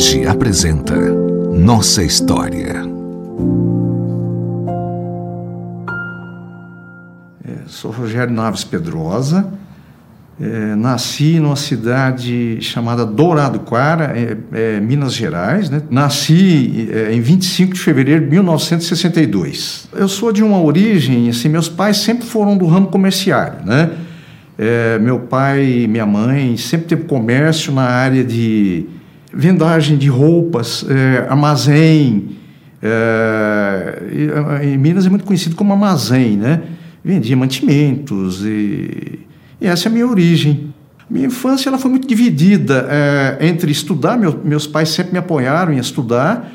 Protege apresenta Nossa História. É, sou Rogério Naves Pedrosa. É, nasci numa cidade chamada Dourado Quara, é, é, Minas Gerais. Né? Nasci é, em 25 de fevereiro de 1962. Eu sou de uma origem, assim, meus pais sempre foram do ramo comerciário, né? É, meu pai e minha mãe sempre teve comércio na área de vendagem de roupas, é, armazém. É, em Minas é muito conhecido como armazém, né? Vendia mantimentos e, e essa é a minha origem. Minha infância ela foi muito dividida é, entre estudar, meu, meus pais sempre me apoiaram em estudar.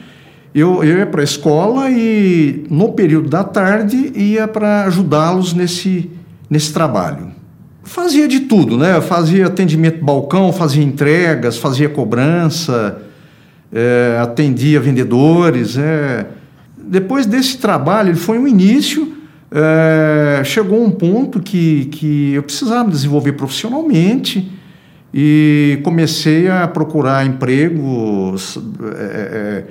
Eu, eu ia para a escola e no período da tarde ia para ajudá-los nesse, nesse trabalho fazia de tudo, né? Fazia atendimento balcão, fazia entregas, fazia cobrança, é, atendia vendedores. É. Depois desse trabalho, foi um início. É, chegou um ponto que, que eu precisava desenvolver profissionalmente e comecei a procurar empregos. É,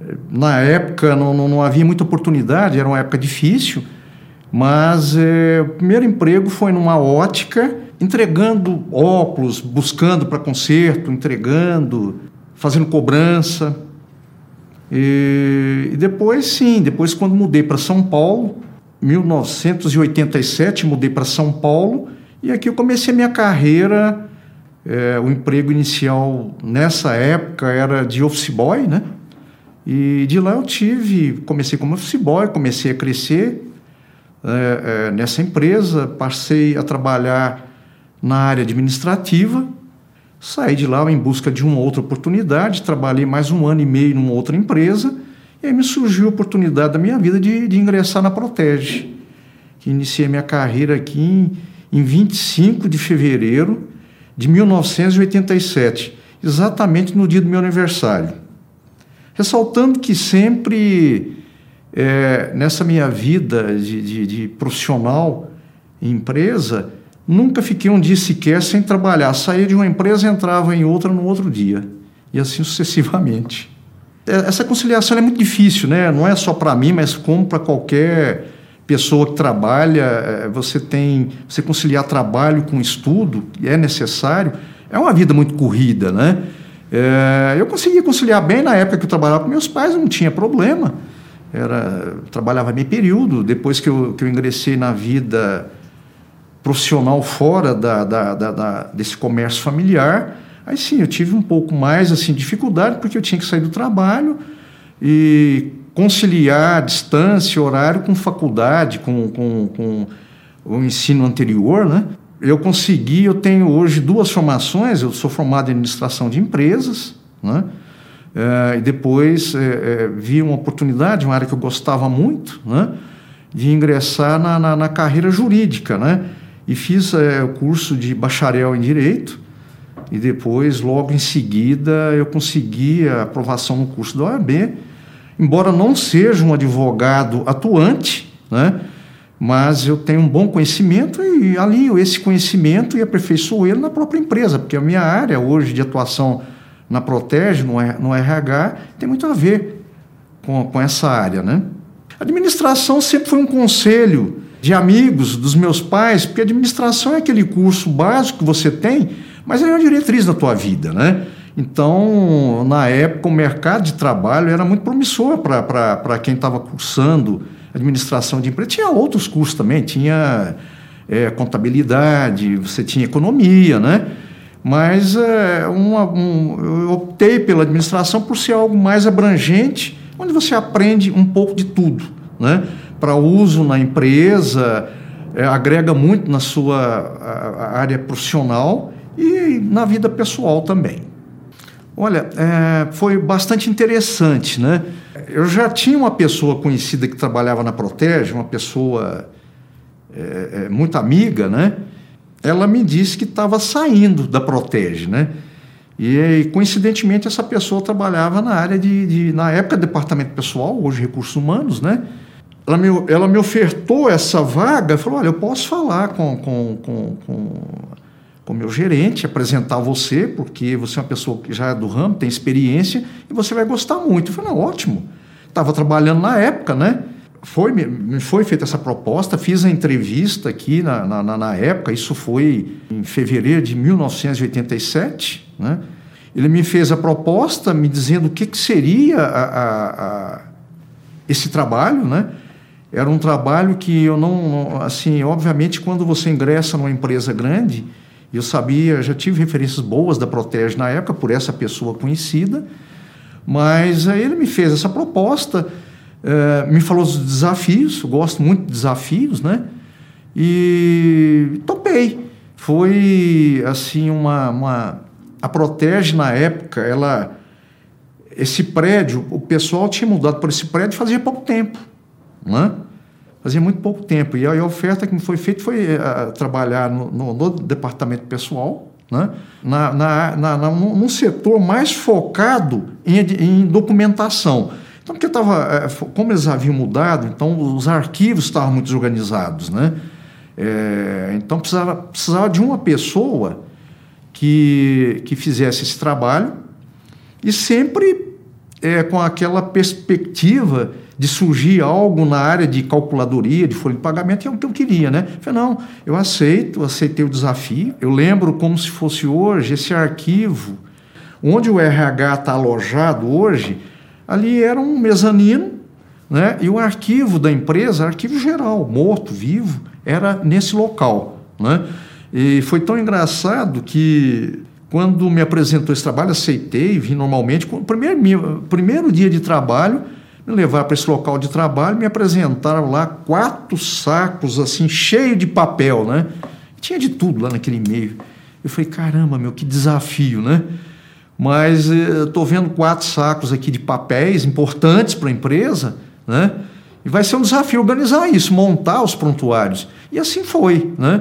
é, na época não, não, não havia muita oportunidade, era uma época difícil. Mas é, o primeiro emprego foi numa ótica, entregando óculos, buscando para conserto, entregando, fazendo cobrança. E, e depois, sim, depois quando mudei para São Paulo, 1987, mudei para São Paulo e aqui eu comecei a minha carreira. É, o emprego inicial nessa época era de office boy, né? E de lá eu tive, comecei como office boy, comecei a crescer é, é, nessa empresa, passei a trabalhar na área administrativa, saí de lá em busca de uma outra oportunidade, trabalhei mais um ano e meio numa outra empresa, e aí me surgiu a oportunidade da minha vida de, de ingressar na Protege, que iniciei minha carreira aqui em, em 25 de fevereiro de 1987, exatamente no dia do meu aniversário. Ressaltando que sempre é, nessa minha vida de, de, de profissional em empresa, nunca fiquei um dia sequer sem trabalhar. Saía de uma empresa, entrava em outra no outro dia. E assim sucessivamente. É, essa conciliação é muito difícil, né? não é só para mim, mas como para qualquer pessoa que trabalha. É, você tem. Você conciliar trabalho com estudo, é necessário. É uma vida muito corrida, né? É, eu conseguia conciliar bem na época que eu trabalhava com meus pais, não tinha problema era trabalhava meio período depois que eu, que eu ingressei na vida profissional fora da, da, da, da, desse comércio familiar aí sim eu tive um pouco mais assim dificuldade porque eu tinha que sair do trabalho e conciliar distância horário com faculdade com, com, com o ensino anterior né? Eu consegui eu tenho hoje duas formações eu sou formado em administração de empresas né é, e depois é, vi uma oportunidade, uma área que eu gostava muito, né, de ingressar na, na, na carreira jurídica. Né, e fiz o curso de bacharel em Direito. E depois, logo em seguida, eu consegui a aprovação no curso da OAB. Embora não seja um advogado atuante, né, mas eu tenho um bom conhecimento e alinho esse conhecimento e aperfeiçoo ele na própria empresa, porque a minha área hoje de atuação na Protege, no, RH, tem muito a ver com, com essa área. Né? Administração sempre foi um conselho de amigos dos meus pais, porque administração é aquele curso básico que você tem, mas é uma diretriz da tua vida, né? Então, na época, o mercado de trabalho era muito promissor para quem estava cursando administração de empresa. Tinha outros cursos também, tinha é, contabilidade, você tinha economia, né? Mas é, uma, um, eu optei pela administração por ser algo mais abrangente, onde você aprende um pouco de tudo, né? Para uso na empresa, é, agrega muito na sua a, a área profissional e na vida pessoal também. Olha, é, foi bastante interessante, né? Eu já tinha uma pessoa conhecida que trabalhava na Protege, uma pessoa é, é muito amiga, né? Ela me disse que estava saindo da Protege, né? E coincidentemente essa pessoa trabalhava na área de, de, na época departamento pessoal, hoje recursos humanos, né? Ela me, ela me ofertou essa vaga, falou, olha, eu posso falar com, com, com, com com meu gerente, apresentar você, porque você é uma pessoa que já é do ramo, tem experiência, e você vai gostar muito. Eu falei, não, ótimo. Estava trabalhando na época, né? Foi, me foi feita essa proposta, fiz a entrevista aqui na, na, na época, isso foi em fevereiro de 1987, né? Ele me fez a proposta me dizendo o que, que seria a, a, a, esse trabalho, né? Era um trabalho que eu não, assim, obviamente, quando você ingressa numa empresa grande, eu sabia, já tive referências boas da Protege na época por essa pessoa conhecida, mas aí ele me fez essa proposta, eh, me falou dos desafios, gosto muito de desafios, né? E topei. Foi assim uma, uma a Protege na época, ela esse prédio, o pessoal tinha mudado para esse prédio fazia pouco tempo, né? Fazia muito pouco tempo. E a, oferta que me foi feita foi uh, trabalhar no, no, no, departamento pessoal, né? na, na, na, na, num setor mais focado em, em documentação. Então, porque tava, eh, como eles haviam mudado, então os arquivos estavam muito desorganizados, né? É, então precisava, precisava de uma pessoa que, que fizesse esse trabalho e sempre é, com aquela perspectiva de surgir algo na área de calculadoria, de folha de pagamento, é o que eu queria, né? Eu falei, não, eu aceito, aceitei o desafio. Eu lembro como se fosse hoje esse arquivo, onde o RH está alojado hoje, ali era um mezanino, né? E o arquivo da empresa, arquivo geral, morto, vivo, era nesse local, né? E foi tão engraçado que quando me apresentou esse trabalho, aceitei, vim normalmente. Primeiro, primeiro dia de trabalho, me levaram para esse local de trabalho, me apresentaram lá quatro sacos assim, cheio de papel, né? Tinha de tudo lá naquele e-mail. Eu falei, caramba, meu, que desafio, né? Mas eh, estou vendo quatro sacos aqui de papéis importantes para a empresa, né? E vai ser um desafio organizar isso, montar os prontuários. E assim foi, né?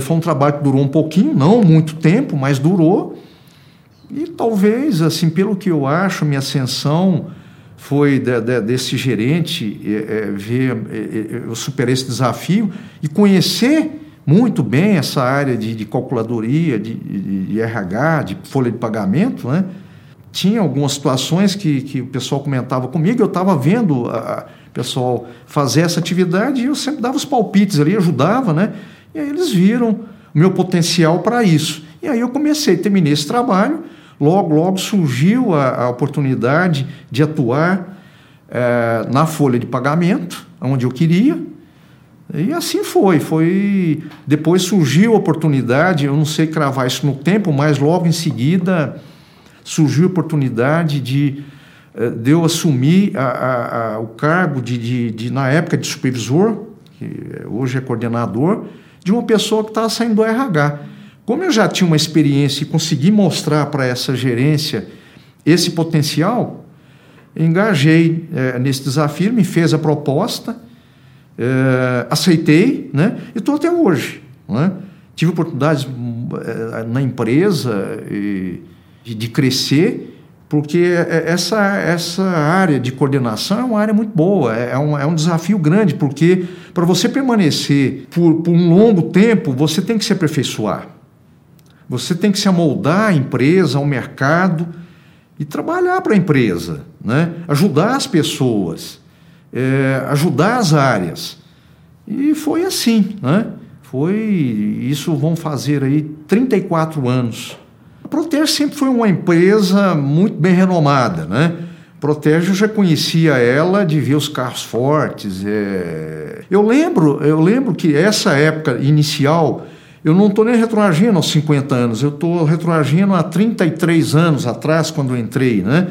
Foi um trabalho que durou um pouquinho, não muito tempo, mas durou. E talvez, assim, pelo que eu acho, minha ascensão foi de, de, desse gerente é, é, ver, é, eu superei esse desafio e conhecer muito bem essa área de, de calculadoria, de, de, RH, de folha de pagamento, né? Tinha algumas situações que, que o pessoal comentava comigo, eu estava vendo o pessoal fazer essa atividade e eu sempre dava os palpites ali, ajudava, né? E aí eles viram o meu potencial para isso. E aí eu comecei, terminei esse trabalho, logo, logo surgiu a, a oportunidade de atuar é, na folha de pagamento, onde eu queria. E assim foi. Foi depois surgiu a oportunidade. Eu não sei cravar isso no tempo, mas logo em seguida surgiu a oportunidade de, é, de eu assumir a, a, a, o cargo de, de, de, na época de supervisor, que hoje é coordenador, de uma pessoa que estava saindo do RH. Como eu já tinha uma experiência e consegui mostrar para essa gerência esse potencial, engajei é, nesse desafio, me fez a proposta, é, aceitei, né? E estou até hoje. Né? Tive oportunidades é, na empresa e, de crescer, porque essa, essa área de coordenação é uma área muito boa, é um, é um desafio grande, porque para você permanecer por, por um longo tempo, você tem que se aperfeiçoar. Você tem que se amoldar à empresa, ao mercado e trabalhar para a empresa, né? ajudar as pessoas, é, ajudar as áreas. E foi assim, né? Foi, isso vão fazer aí 34 anos. A Protege sempre foi uma empresa muito bem renomada, né? Protege eu já conhecia ela de ver os carros fortes. É... Eu lembro, eu lembro que essa época inicial eu não estou nem retroagindo aos 50 anos, eu estou retroagindo há 33 anos atrás, quando eu entrei, né?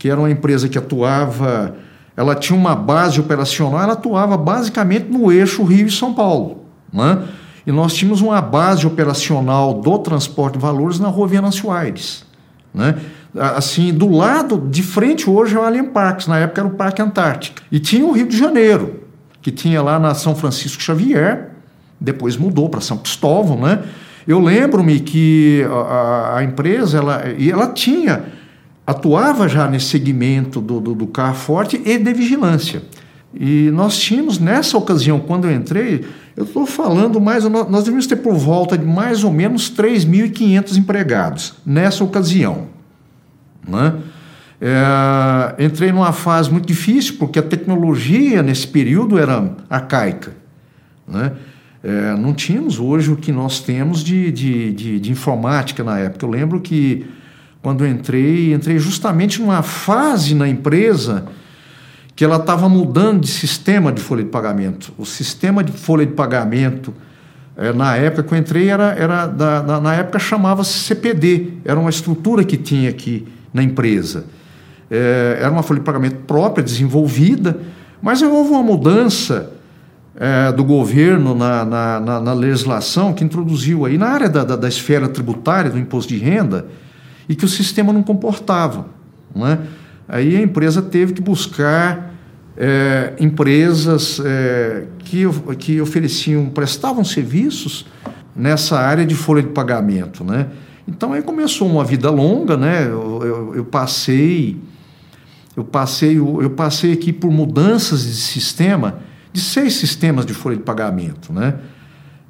que era uma empresa que atuava, ela tinha uma base operacional, ela atuava basicamente no eixo Rio e São Paulo. Né? E nós tínhamos uma base operacional do transporte de valores na Rua Venâncio Aires. Né? Assim, do lado, de frente hoje é o Alien Parks, na época era o Parque Antártica. E tinha o Rio de Janeiro, que tinha lá na São Francisco Xavier, depois mudou para São Cristóvão, né? Eu lembro-me que a, a, empresa, ela, e ela tinha, atuava já nesse segmento do, do, do carro forte e de vigilância. E nós tínhamos, nessa ocasião, quando eu entrei, eu estou falando mais, nós devíamos ter por volta de mais ou menos 3.500 empregados, nessa ocasião. Né? É, entrei numa fase muito difícil, porque a tecnologia nesse período era arcaica. Né? É, não tínhamos hoje o que nós temos de, de, de, de, informática na época. Eu lembro que quando entrei, entrei justamente numa fase na empresa que ela estava mudando de sistema de folha de pagamento. O sistema de folha de pagamento, é, na época que eu entrei, era, era da, da, na época chamava-se CPD, era uma estrutura que tinha aqui na empresa. É, era uma folha de pagamento própria, desenvolvida, mas houve uma mudança é, do governo na, na, na, na, legislação que introduziu aí na área da, da, da, esfera tributária, do imposto de renda, e que o sistema não comportava. Não é? Aí a empresa teve que buscar é, empresas é, que, que ofereciam, prestavam serviços nessa área de folha de pagamento. Né? Então aí começou uma vida longa, né? eu, eu, eu passei eu passei, eu passei aqui por mudanças de sistema, de seis sistemas de folha de pagamento, né?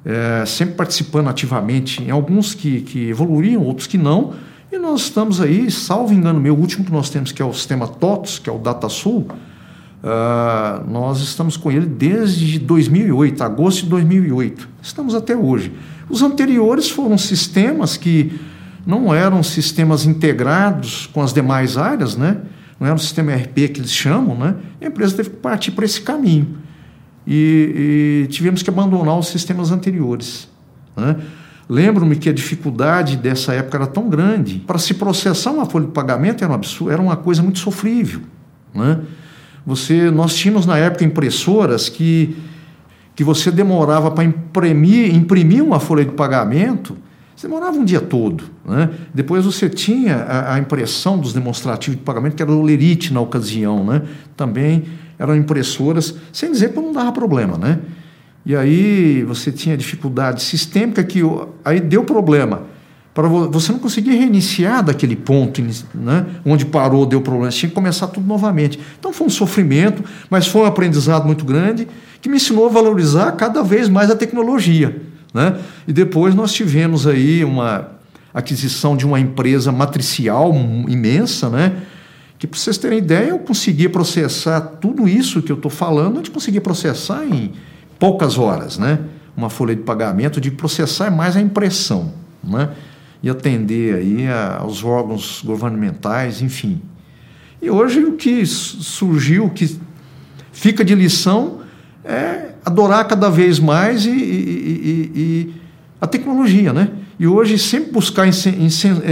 É, sempre participando ativamente em alguns que, que evoluíam, outros que não, e nós estamos aí, salvo engano meu, o último que nós temos, que é o sistema TOTS, que é o DataSul, uh, nós estamos com ele desde 2008, agosto de 2008. Estamos até hoje. Os anteriores foram sistemas que não eram sistemas integrados com as demais áreas, né? não era um sistema ERP que eles chamam, né? a empresa teve que partir para esse caminho. E, e, tivemos que abandonar os sistemas anteriores. Né? Lembro-me que a dificuldade dessa época era tão grande. Para se processar uma folha de pagamento era, um absurdo, era uma coisa muito sofrível. Né? Você, nós tínhamos na época impressoras que, que você demorava para imprimir, imprimir uma folha de pagamento você demorava um dia todo. Né? Depois você tinha a, a, impressão dos demonstrativos de pagamento, que era o Lerite na ocasião. Né? Também eram impressoras, sem dizer que não dava problema. Né? E aí você tinha dificuldade sistêmica que aí deu problema. Para você não conseguir reiniciar daquele ponto né, onde parou, deu problema, você tinha que começar tudo novamente. Então foi um sofrimento, mas foi um aprendizado muito grande que me ensinou a valorizar cada vez mais a tecnologia. Né? E depois nós tivemos aí uma aquisição de uma empresa matricial imensa, né? que para vocês terem ideia, eu conseguia processar tudo isso que eu estou falando, a gente conseguia processar em poucas horas. Né? Uma folha de pagamento, de processar é mais a impressão. Né? E atender aí aos órgãos governamentais, enfim. E hoje o que surgiu, o que fica de lição é adorar cada vez mais e, e, e, e a tecnologia, né? E hoje sempre buscar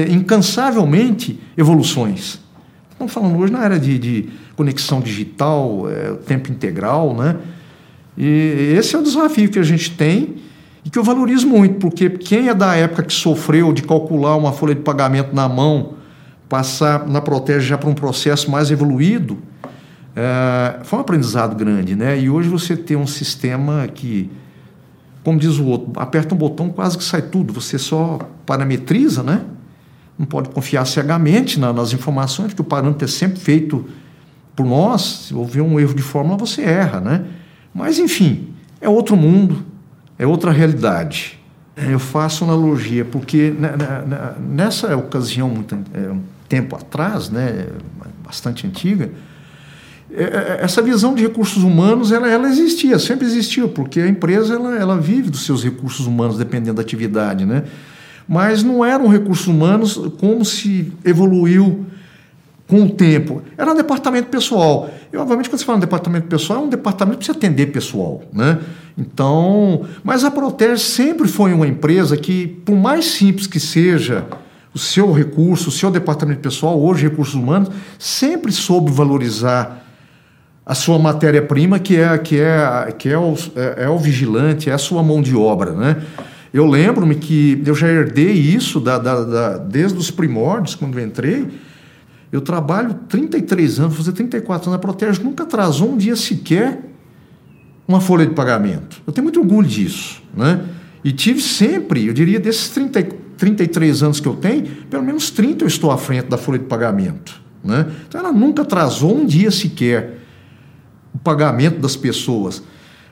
incansavelmente evoluções. Estamos falando hoje na área de, de conexão digital, é, tempo integral, né? E esse é o desafio que a gente tem e que eu valorizo muito, porque quem é da época que sofreu de calcular uma folha de pagamento na mão, passar na Protege já para um processo mais evoluído, é, foi um aprendizado grande, né? E hoje você tem um sistema que, como diz o outro, aperta um botão quase que sai tudo. Você só parametriza, né? Não pode confiar cegamente na, nas informações, porque o parâmetro é sempre feito por nós. Se houver um erro de fórmula, você erra, né? Mas, enfim, é outro mundo, é outra realidade. Eu faço analogia, porque nessa ocasião, muito, é, tempo atrás, né, bastante antiga, é, é, essa visão de recursos humanos ela, ela existia, sempre existiu, porque a empresa ela, ela vive dos seus recursos humanos dependendo da atividade, né? Mas não eram recursos humanos como se evoluiu com o tempo. Era um departamento pessoal. E, obviamente, quando você fala um departamento pessoal, é um departamento que precisa atender pessoal. Né? Então, mas a Protege sempre foi uma empresa que, por mais simples que seja o seu recurso, o seu departamento pessoal, hoje recursos humanos, sempre soube valorizar a sua matéria-prima, que é que é que é o, é, é, o vigilante, é a sua mão de obra, né? Eu lembro-me que eu já herdei isso da, da, da, desde os primórdios, quando eu entrei. Eu trabalho 33 anos, fazer 34 anos na Protege, nunca atrasou um dia sequer uma folha de pagamento. Eu tenho muito orgulho disso, né? E tive sempre, eu diria, desses 30, 33 anos que eu tenho, pelo menos 30 eu estou à frente da folha de pagamento. Né? Então ela nunca atrasou um dia sequer o pagamento das pessoas.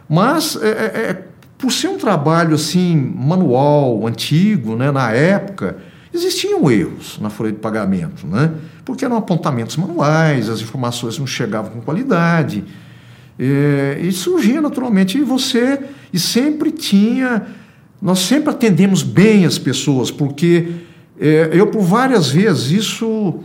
Mas, é, é, é, por ser um trabalho assim manual, antigo, né, na época, existiam erros na folha de pagamento, né? porque eram apontamentos manuais, as informações não chegavam com qualidade. É, e surgia naturalmente, e você, e sempre tinha, nós sempre atendemos bem as pessoas, porque é, eu por várias vezes isso,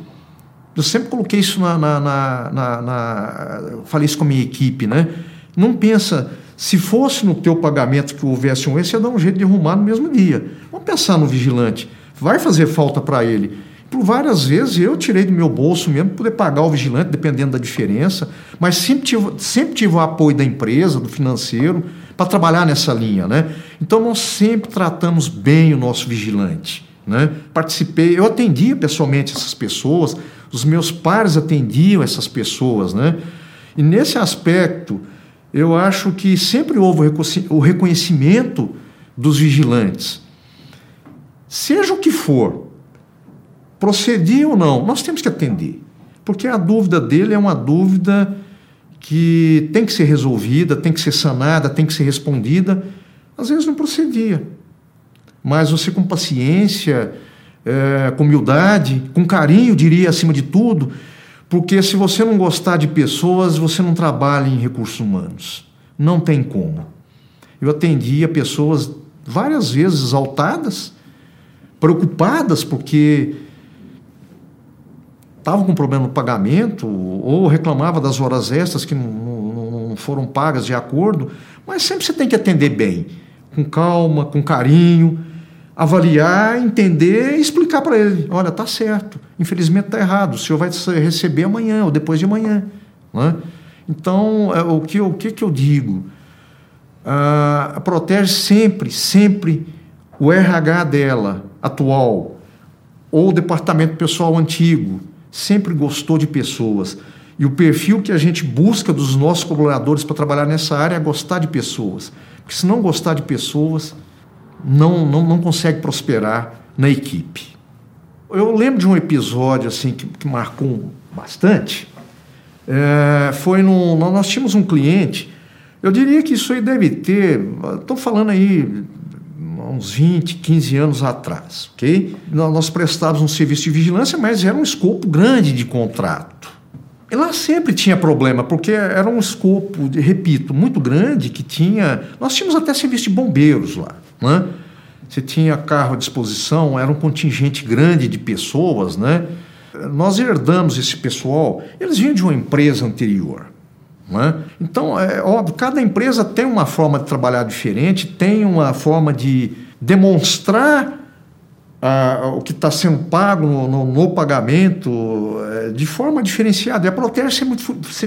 eu sempre coloquei isso na, na, na, na, falei isso com a minha equipe, né? Não pensa, se fosse no teu pagamento que houvesse um erro, você ia dar um jeito de arrumar no mesmo dia. Vamos pensar no vigilante, vai fazer falta para ele por várias vezes eu tirei do meu bolso mesmo para poder pagar o vigilante, dependendo da diferença, mas sempre tive, sempre tive o apoio da empresa, do financeiro, para trabalhar nessa linha. Né? Então nós sempre tratamos bem o nosso vigilante. Né? Participei, eu atendia pessoalmente essas pessoas, os meus pares atendiam essas pessoas. Né? E nesse aspecto, eu acho que sempre houve o reconhecimento dos vigilantes. Seja o que for, procedia ou não, nós temos que atender. Porque a dúvida dele é uma dúvida que tem que ser resolvida, tem que ser sanada, tem que ser respondida. Às vezes não procedia. Mas você, com paciência, é, com humildade, com carinho, diria acima de tudo, porque se você não gostar de pessoas, você não trabalha em recursos humanos. Não tem como. Eu atendia pessoas várias vezes exaltadas, preocupadas porque estavam com problema no pagamento ou reclamava das horas extras que não, não, não, foram pagas de acordo, mas sempre você tem que atender bem, com calma, com carinho, avaliar, entender e explicar para ele, olha, tá certo, infelizmente tá errado, o senhor vai receber amanhã ou depois de amanhã, né? Então, é, o que, o que, que eu digo? Ah, protege sempre, sempre o RH dela, atual, ou o departamento pessoal antigo, sempre gostou de pessoas. E o perfil que a gente busca dos nossos colaboradores para trabalhar nessa área é gostar de pessoas. Porque se não gostar de pessoas, não, não, não consegue prosperar na equipe. Eu lembro de um episódio assim que, que marcou bastante. É, foi no, nós tínhamos um cliente, eu diria que isso aí deve ter, estou falando aí uns 20, 15 anos atrás, ok? Nós prestávamos um serviço de vigilância, mas era um escopo grande de contrato. E lá sempre tinha problema, porque era um escopo, repito, muito grande que tinha. Nós tínhamos até serviço de bombeiros lá, né? Você tinha carro à disposição, era um contingente grande de pessoas, né? Nós herdamos esse pessoal, eles vinham de uma empresa anterior. É? Então, é óbvio, cada empresa tem uma forma de trabalhar diferente, tem uma forma de demonstrar ah, o que está sendo pago no, no, no pagamento é, de forma diferenciada. E a Proter sempre,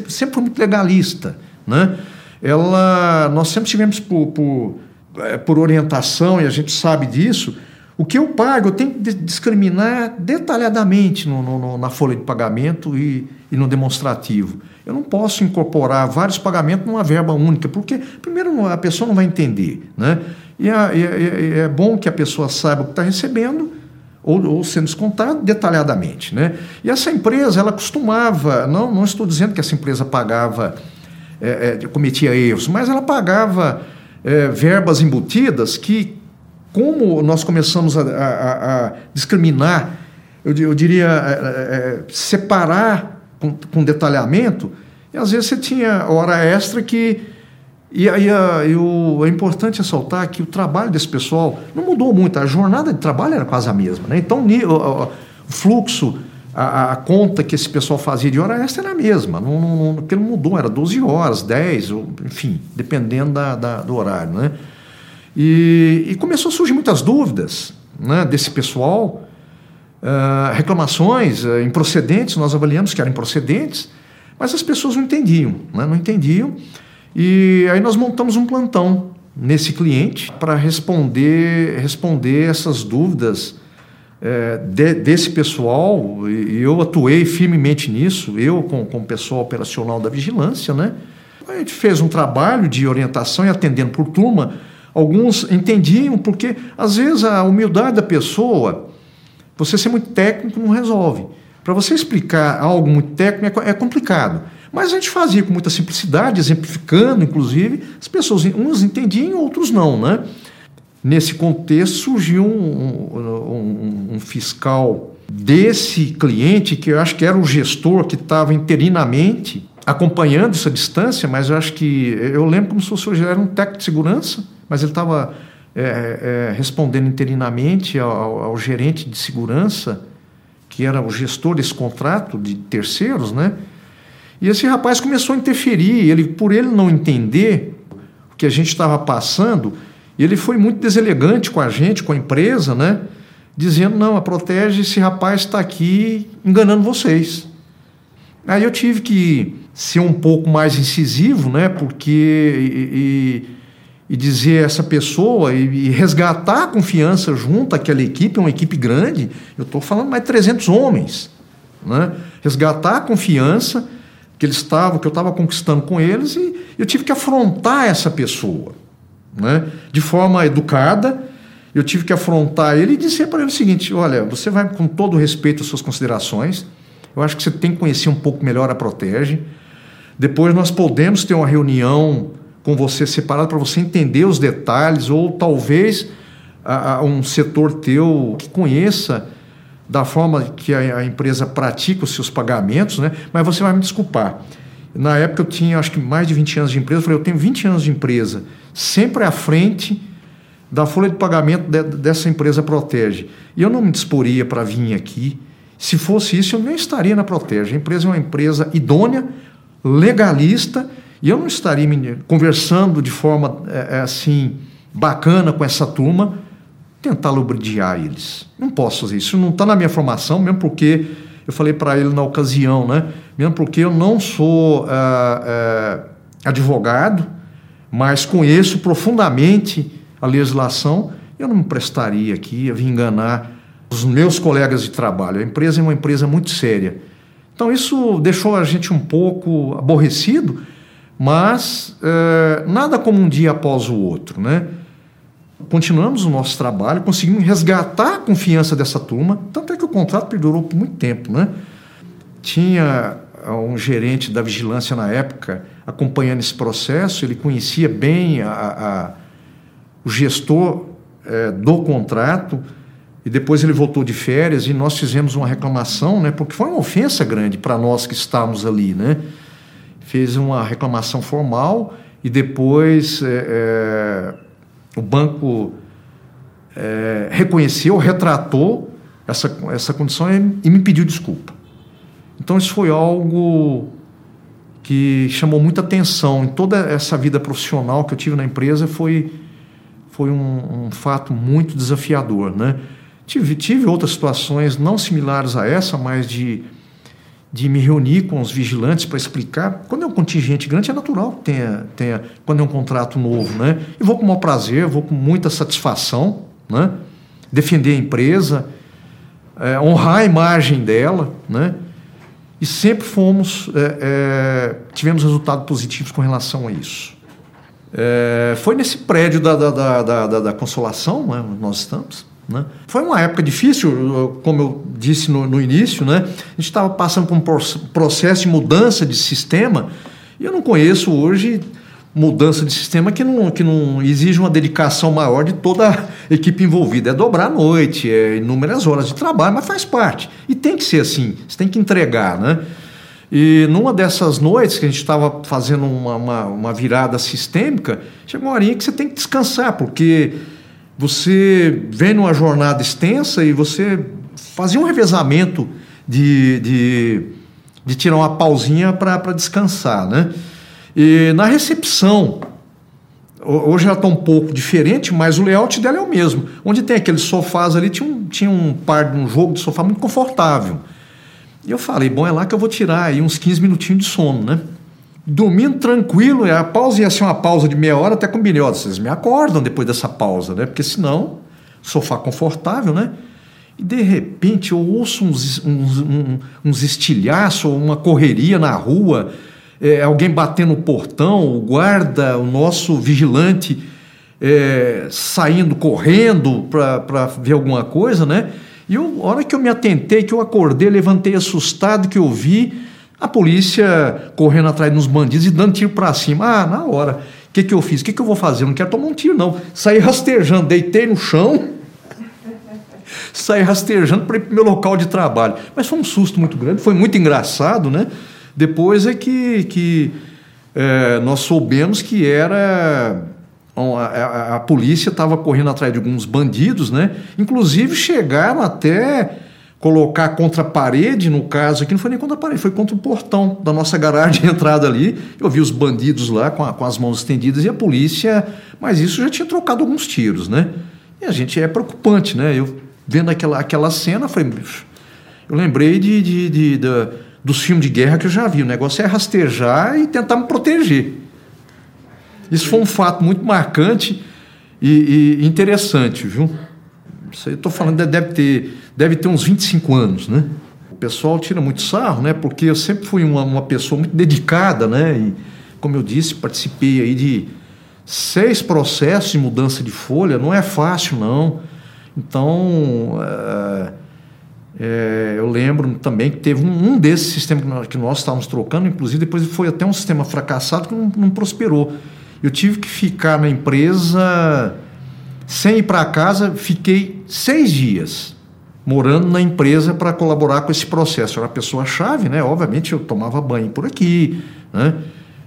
sempre foi muito legalista. Né? Ela, nós sempre tivemos por, por, é, por orientação, e a gente sabe disso, o que eu pago, eu tenho que discriminar detalhadamente no, no, na folha de pagamento e, e no demonstrativo. Eu não posso incorporar vários pagamentos numa verba única, porque, primeiro, a pessoa não vai entender. Né? E, é, é, é bom que a pessoa saiba o que está recebendo ou, ou, sendo descontado detalhadamente. Né? E essa empresa, ela costumava, não, não estou dizendo que essa empresa pagava, é, é, cometia erros, mas ela pagava é, verbas embutidas que, como nós começamos a, a, discriminar, eu, eu diria, é, separar com, com detalhamento, e às vezes você tinha hora extra que. E aí é importante ressaltar que o trabalho desse pessoal não mudou muito, a jornada de trabalho era quase a mesma. Né? Então, o, fluxo, a, a, conta que esse pessoal fazia de hora extra era a mesma, não, não, não, não mudou, era 12 horas, 10, enfim, dependendo da, da, do horário. Né? E, e começou a surgir muitas dúvidas né, desse pessoal ah, reclamações uh, improcedentes, nós avaliamos que eram improcedentes, mas as pessoas não entendiam, né? não entendiam. E aí nós montamos um plantão nesse cliente para responder, responder essas dúvidas é, de, desse pessoal, e eu atuei firmemente nisso, eu com, com o pessoal operacional da vigilância, né? A gente fez um trabalho de orientação e atendendo por turma. Alguns entendiam, porque às vezes a humildade da pessoa você ser muito técnico não resolve. Para você explicar algo muito técnico é, é complicado. Mas a gente fazia com muita simplicidade, exemplificando, inclusive, as pessoas, uns entendiam, outros não, né? Nesse contexto surgiu um, um, um fiscal desse cliente, que eu acho que era o gestor que estava interinamente acompanhando essa distância, mas eu acho que. Eu lembro como se fosse era um técnico de segurança, mas ele estava é, é, respondendo interinamente ao, ao, gerente de segurança, que era o gestor desse contrato de terceiros, né? E esse rapaz começou a interferir, ele, por ele não entender o que a gente estava passando, ele foi muito deselegante com a gente, com a empresa, né? Dizendo, não, a Protege, esse rapaz está aqui enganando vocês. Aí eu tive que ser um pouco mais incisivo, né? Porque e, e dizer essa pessoa e, e, resgatar a confiança junto àquela equipe, uma equipe grande, eu estou falando mais de 300 homens, né? resgatar a confiança que eles estavam, que eu estava conquistando com eles e eu tive que afrontar essa pessoa, né? de forma educada, eu tive que afrontar ele e dizer para ele o seguinte, olha, você vai com todo respeito às suas considerações, eu acho que você tem que conhecer um pouco melhor a Protege, depois nós podemos ter uma reunião com você separado para você entender os detalhes, ou talvez a, a um setor teu que conheça da forma que a, a, empresa pratica os seus pagamentos, né? mas você vai me desculpar. Na época eu tinha acho que mais de 20 anos de empresa, eu falei, eu tenho 20 anos de empresa, sempre à frente da folha de pagamento de, dessa empresa Protege. E eu não me disporia para vir aqui. Se fosse isso, eu nem estaria na Protege. A empresa é uma empresa idônea, legalista, e eu não estaria conversando de forma é, é, assim bacana com essa turma, tentar lubridiar eles. Não posso fazer isso. Não está na minha formação, mesmo porque eu falei para ele na ocasião, né? Mesmo porque eu não sou é, é, advogado, mas conheço profundamente a legislação. Eu não me prestaria aqui a enganar os meus colegas de trabalho. A empresa é uma empresa muito séria. Então isso deixou a gente um pouco aborrecido mas é, nada como um dia após o outro, né? Continuamos o nosso trabalho, conseguimos resgatar a confiança dessa turma, tanto é que o contrato perdurou por muito tempo, né? Tinha um gerente da vigilância na época acompanhando esse processo, ele conhecia bem a, a, o gestor é, do contrato, e depois ele voltou de férias e nós fizemos uma reclamação, né? Porque foi uma ofensa grande para nós que estávamos ali, né? Fez uma reclamação formal e depois é, é, o banco é, reconheceu, retratou essa, essa condição e, e me pediu desculpa. Então isso foi algo que chamou muita atenção em toda essa vida profissional que eu tive na empresa foi foi um, um fato muito desafiador, né? Tive, tive outras situações não similares a essa, mas de de me reunir com os vigilantes para explicar. Quando é um contingente grande, é natural que tenha, tenha, quando é um contrato novo, né? E vou com o maior prazer, vou com muita satisfação, né? Defender a empresa, é, honrar a imagem dela, né? E sempre fomos, é, é, tivemos resultados positivos com relação a isso. É, foi nesse prédio da, da, da, da, da Consolação, né? nós estamos, né? Foi uma época difícil, como eu disse no, no início, né? a gente estava passando por um processo de mudança de sistema e eu não conheço hoje mudança de sistema que não, que não exige uma dedicação maior de toda a equipe envolvida. É dobrar a noite, é inúmeras horas de trabalho, mas faz parte. E tem que ser assim, você tem que entregar. Né? E numa dessas noites que a gente estava fazendo uma, uma, uma virada sistêmica, chegou uma hora que você tem que descansar, porque você vem numa jornada extensa e você fazia um revezamento de, de, de tirar uma pausinha para descansar, né? E na recepção, hoje já está um pouco diferente, mas o layout dela é o mesmo. Onde tem aqueles sofás ali, tinha um, tinha um par de um jogo de sofá muito confortável. E eu falei, bom, é lá que eu vou tirar aí uns 15 minutinhos de sono, né? Dormindo tranquilo, a pausa ia ser uma pausa de meia hora, até combinei, ó, vocês me acordam depois dessa pausa, né? Porque senão, sofá confortável, né? E de repente eu ouço uns, uns, uns, uns estilhaços, uma correria na rua, é, alguém batendo no portão, o guarda, o nosso vigilante é, saindo, correndo para ver alguma coisa, né? E eu, a hora que eu me atentei, que eu acordei, levantei assustado, que eu vi A polícia correndo atrás dos bandidos e dando tiro para cima. Ah, na hora. O que, que eu fiz? O que, que eu vou fazer? Eu não quero tomar um tiro, não. Saí rastejando, deitei no chão, saí rastejando para ir para o meu local de trabalho. Mas foi um susto muito grande, foi muito engraçado, né? Depois é que, que é, nós soubemos que era. A, a, a polícia estava correndo atrás de alguns bandidos, né? Inclusive chegaram até colocar contra a parede, no caso aqui, não foi nem contra a parede, foi contra o portão da nossa garagem de entrada ali. Eu vi os bandidos lá com, a, com as mãos estendidas e a polícia, mas isso já tinha trocado alguns tiros, né? E a gente é preocupante, né? Eu vendo aquela, aquela cena, foi. Eu lembrei de, de, de, de, dos filmes de guerra que eu já vi. O negócio é rastejar e tentar me proteger. Isso foi um fato muito marcante e, e interessante, viu? Isso aí eu estou falando, deve ter, deve ter uns 25 anos, né? O pessoal tira muito sarro, né? Porque eu sempre fui uma, uma pessoa muito dedicada, né? E, como eu disse, participei aí de seis processos de mudança de folha. Não é fácil, não. Então, é, é, eu lembro também que teve um, um desses sistemas que nós, que nós, estávamos trocando, inclusive depois foi até um sistema fracassado que não, não prosperou. Eu tive que ficar na empresa sem ir para casa, fiquei seis dias morando na empresa para colaborar com esse processo. Era a pessoa-chave, né? Obviamente eu tomava banho por aqui, né?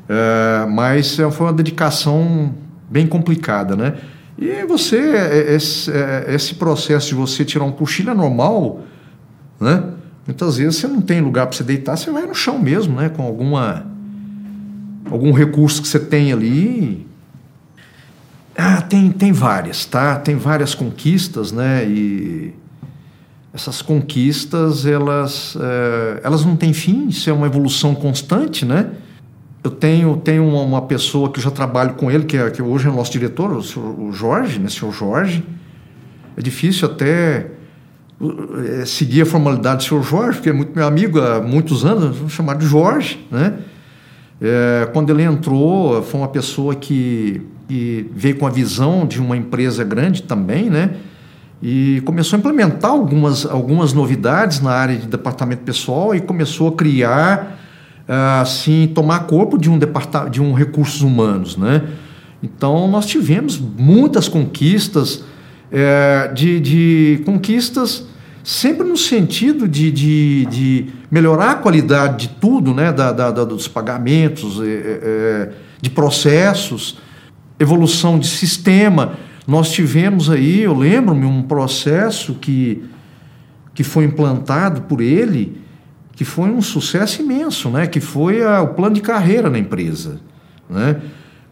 É, mas foi uma dedicação bem complicada, né? E você, é, é, esse, esse processo de você tirar um cochilo é normal, né? Muitas vezes você não tem lugar para você deitar, você vai no chão mesmo, né? Com alguma algum recurso que você tem ali ah, tem, tem várias, tá? Tem várias conquistas, né? E essas conquistas, elas, é, elas não têm fim, isso é uma evolução constante, né? Eu tenho, tenho uma, pessoa que eu já trabalho com ele, que, é, que hoje é nosso diretor, o, senhor, o Jorge, né? O senhor Jorge. É difícil até é, seguir a formalidade do senhor Jorge, porque é muito meu amigo há muitos anos, vou chamar de Jorge, né? É, quando ele entrou, foi uma pessoa que e veio com a visão de uma empresa grande também, né? E começou a implementar algumas, algumas novidades na área de departamento pessoal e começou a criar, ah, assim, tomar corpo de um departamento, de um recursos humanos, né? Então nós tivemos muitas conquistas, é, de, de conquistas sempre no sentido de, de, de, melhorar a qualidade de tudo, né? Da, da, da dos pagamentos, é, é, de processos evolução de sistema. Nós tivemos aí, eu lembro-me, um processo que, que foi implantado por ele, que foi um sucesso imenso, né? que foi a, o plano de carreira na empresa. Né?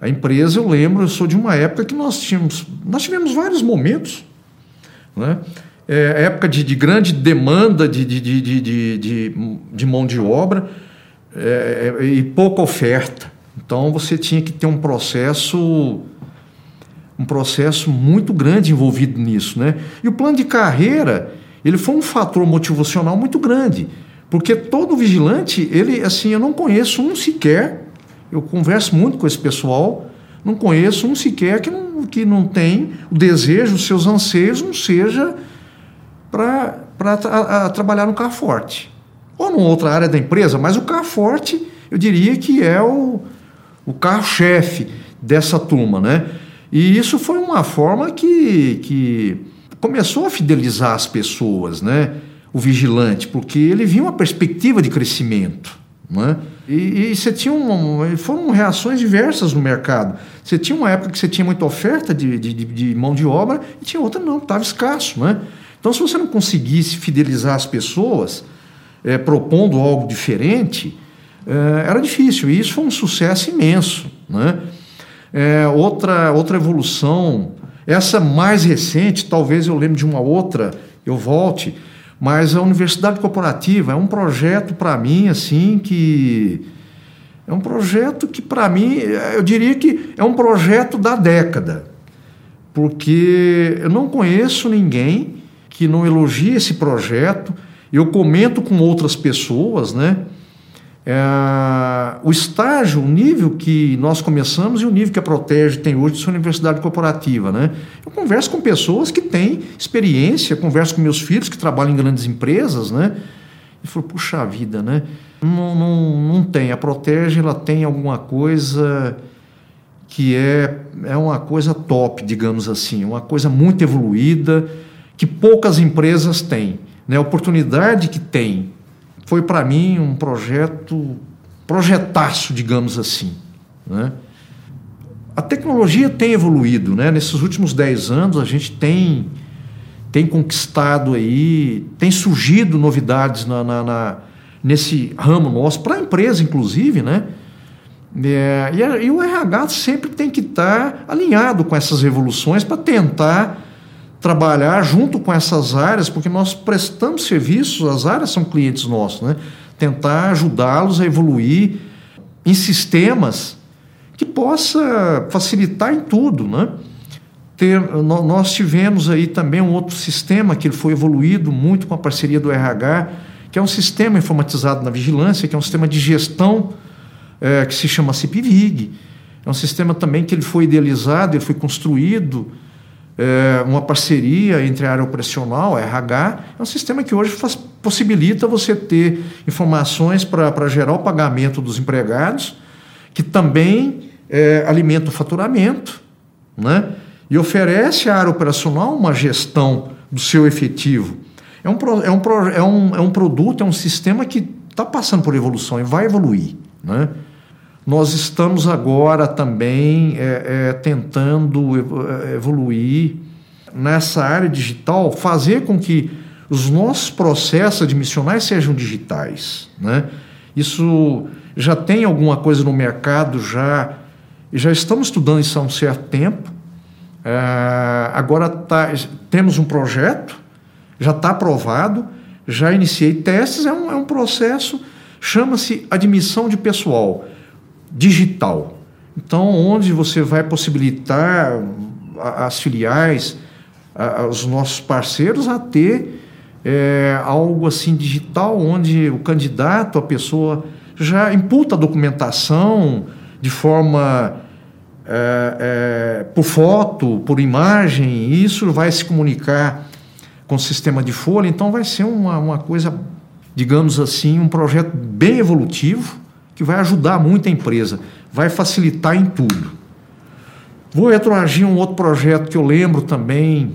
A empresa, eu lembro, eu sou de uma época que nós tínhamos, nós tivemos vários momentos. Né? É, época de, de, grande demanda de, de, de, de, de, mão de obra é, é e pouca oferta. Então você tinha que ter um processo um processo muito grande envolvido nisso, né? E o plano de carreira, ele foi um fator motivacional muito grande, porque todo vigilante, ele assim, eu não conheço um sequer, eu converso muito com esse pessoal, não conheço um sequer que não, que não tem o desejo, os seus anseios não seja para tra trabalhar no carro forte. Ou numa outra área da empresa, mas o carro forte, eu diria que é o, o carro-chefe dessa turma, né? E isso foi uma forma que, que começou a fidelizar as pessoas, né? O vigilante, porque ele via uma perspectiva de crescimento. Né? E, e você tinha um, foram reações diversas no mercado. Você tinha uma época que você tinha muita oferta de, de, de mão de obra e tinha outra não, estava escasso. Né? Então, se você não conseguisse fidelizar as pessoas, é, propondo algo diferente, era difícil. E isso foi um sucesso imenso. Né? É, outra, outra evolução, essa mais recente, talvez eu lembre de uma outra, eu volte, mas a Universidade Corporativa é um projeto para mim, assim, que. É um projeto que, para mim, eu diria que é um projeto da década. Porque eu não conheço ninguém que não elogie esse projeto. Eu comento com outras pessoas, né? É, o estágio, o nível que nós começamos e o nível que a Protege tem hoje de sua universidade corporativa. Né? Eu converso com pessoas que têm experiência, converso com meus filhos que trabalham em grandes empresas, né? E falou, puxa vida, né? Não, não, não tem. A Protege, ela tem alguma coisa que é, é uma coisa top, digamos assim, uma coisa muito evoluída, que poucas empresas têm. Né? A oportunidade que tem foi para mim um projeto, projetaço, digamos assim. Né? A tecnologia tem evoluído, né? Nesses últimos 10 anos a gente tem, tem conquistado aí, tem surgido novidades na, na, na nesse ramo nosso, para a empresa, inclusive, né? É, e, a, e, o RH sempre tem que estar alinhado com essas revoluções para tentar trabalhar junto com essas áreas, porque nós prestamos serviços, as áreas são clientes nossos, né? Tentar ajudá-los a evoluir em sistemas que possa facilitar em tudo, né? Ter, nós tivemos aí também um outro sistema que foi evoluído muito com a parceria do RH, que é um sistema informatizado na vigilância, que é um sistema de gestão é, que se chama CIPVIG. É um sistema também que ele foi idealizado, ele foi construído, é, uma parceria entre a área operacional, a RH. É um sistema que hoje faz, possibilita você ter informações para gerar o pagamento dos empregados, que também é, alimenta o faturamento, né? e oferece à área operacional uma gestão do seu efetivo. É um, é um, é um, é um produto, é um sistema que está passando por evolução e vai evoluir. Né? Nós estamos agora também é, é, tentando evoluir nessa área digital, fazer com que os nossos processos admissionais sejam digitais. Né? Isso já tem alguma coisa no mercado, já, já estamos estudando isso há um certo tempo. É, agora tá, temos um projeto, já está aprovado, já iniciei testes, é um, é um processo chama-se admissão de pessoal digital. Então, onde você vai possibilitar as filiais, os nossos parceiros a ter é, algo assim digital, onde o candidato, a pessoa já imputa a documentação de forma é, é, por foto, por imagem, e isso vai se comunicar com o sistema de folha, então vai ser uma, uma coisa digamos assim, um projeto bem evolutivo que vai ajudar muito a empresa, vai facilitar em tudo. Vou retroagir um outro projeto que eu lembro também,